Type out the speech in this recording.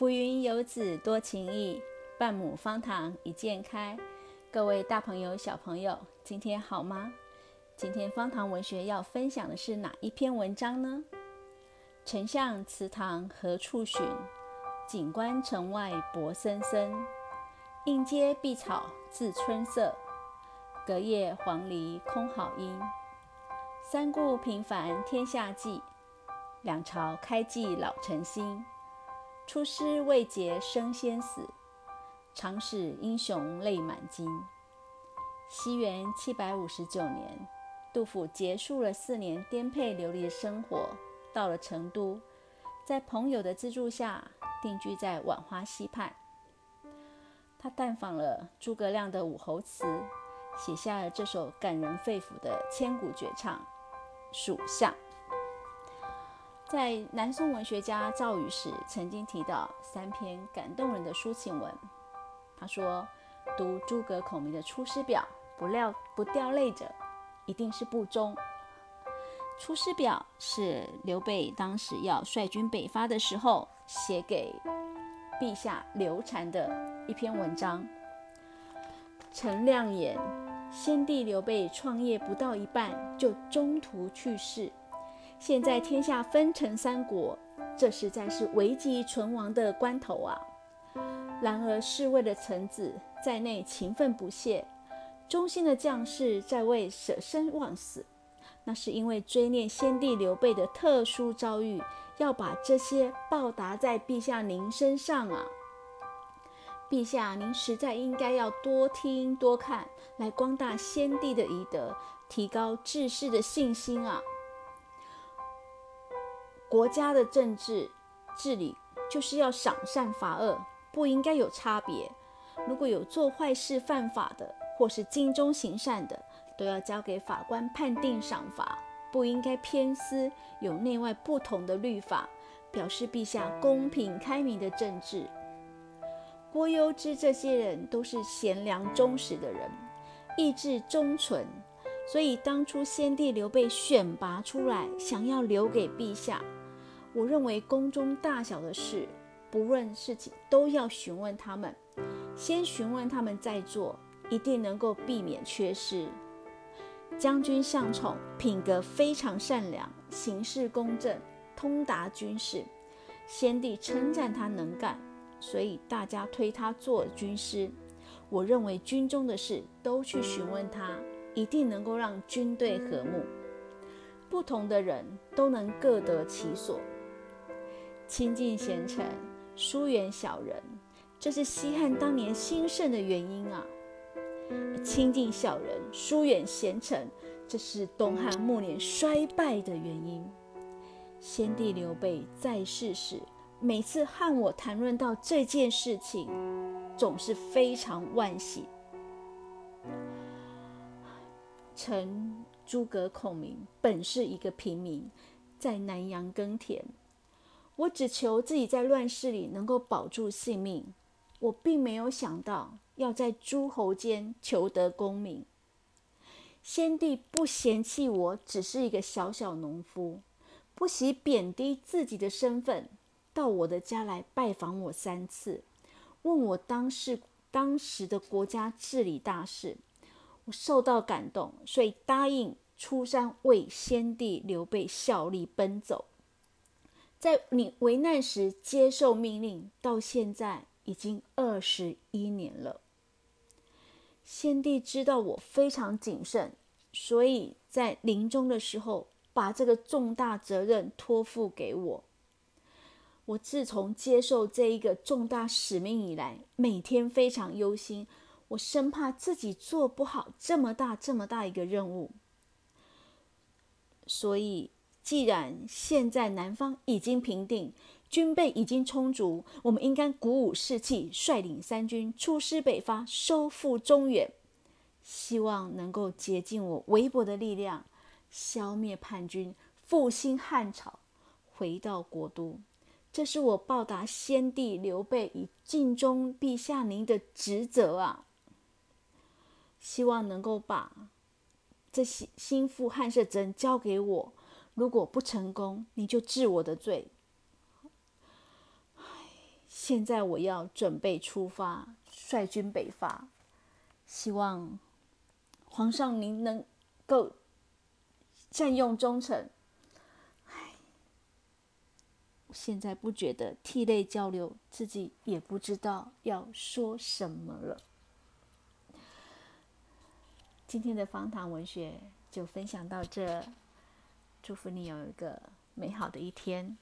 浮云游子多情意，半亩方塘一鉴开。各位大朋友、小朋友，今天好吗？今天方塘文学要分享的是哪一篇文章呢？丞相祠堂何处寻？锦官城外柏森森。映阶碧草自春色，隔叶黄鹂空好音。三顾平凡天下计，两朝开济老臣心。出师未捷身先死，长使英雄泪满襟。西元七百五十九年，杜甫结束了四年颠沛流离的生活，到了成都，在朋友的资助下，定居在浣花溪畔。他探访了诸葛亮的武侯祠，写下了这首感人肺腑的千古绝唱《蜀相》。在南宋文学家赵禹时曾经提到三篇感动人的抒情文。他说：“读诸葛孔明的《出师表》，不料不掉泪者，一定是不忠。”《出师表》是刘备当时要率军北伐的时候写给陛下刘禅的一篇文章。陈亮言：“先帝刘备创业不到一半，就中途去世。”现在天下分成三国，这实在是危急存亡的关头啊！然而侍卫的臣子在内勤奋不懈，忠心的将士在外舍生忘死，那是因为追念先帝刘备的特殊遭遇，要把这些报答在陛下您身上啊！陛下您实在应该要多听多看，来光大先帝的遗德，提高治世的信心啊！国家的政治治理就是要赏善罚恶，不应该有差别。如果有做坏事犯法的，或是尽忠行善的，都要交给法官判定赏罚，不应该偏私，有内外不同的律法，表示陛下公平开明的政治。郭攸之这些人都是贤良忠实的人，意志忠纯，所以当初先帝刘备选拔出来，想要留给陛下。我认为宫中大小的事，不论事情，都要询问他们。先询问他们再做，一定能够避免缺失。将军向宠品格非常善良，行事公正，通达军事。先帝称赞他能干，所以大家推他做军师。我认为军中的事都去询问他，一定能够让军队和睦。不同的人都能各得其所。亲近贤臣，疏远小人，这是西汉当年兴盛的原因啊！亲近小人，疏远贤臣，这是东汉末年衰败的原因。先帝刘备在世时，每次和我谈论到这件事情，总是非常惋惜。臣诸葛孔明本是一个平民，在南阳耕田。我只求自己在乱世里能够保住性命，我并没有想到要在诸侯间求得功名。先帝不嫌弃我只是一个小小农夫，不惜贬低自己的身份，到我的家来拜访我三次，问我当时当时的国家治理大事。我受到感动，所以答应出山为先帝刘备效力奔走。在你危难时接受命令，到现在已经二十一年了。先帝知道我非常谨慎，所以在临终的时候把这个重大责任托付给我。我自从接受这一个重大使命以来，每天非常忧心，我生怕自己做不好这么大这么大一个任务，所以。既然现在南方已经平定，军备已经充足，我们应该鼓舞士气，率领三军出师北伐，收复中原。希望能够竭尽我微薄的力量，消灭叛军，复兴汉朝，回到国都。这是我报答先帝刘备以尽忠陛下您的职责啊！希望能够把这些心腹汉室责任交给我。如果不成功，你就治我的罪。现在我要准备出发，率军北伐。希望皇上您能够善用忠臣。唉，现在不觉得涕泪交流，自己也不知道要说什么了。今天的方糖文学就分享到这，祝福你有一个美好的一天。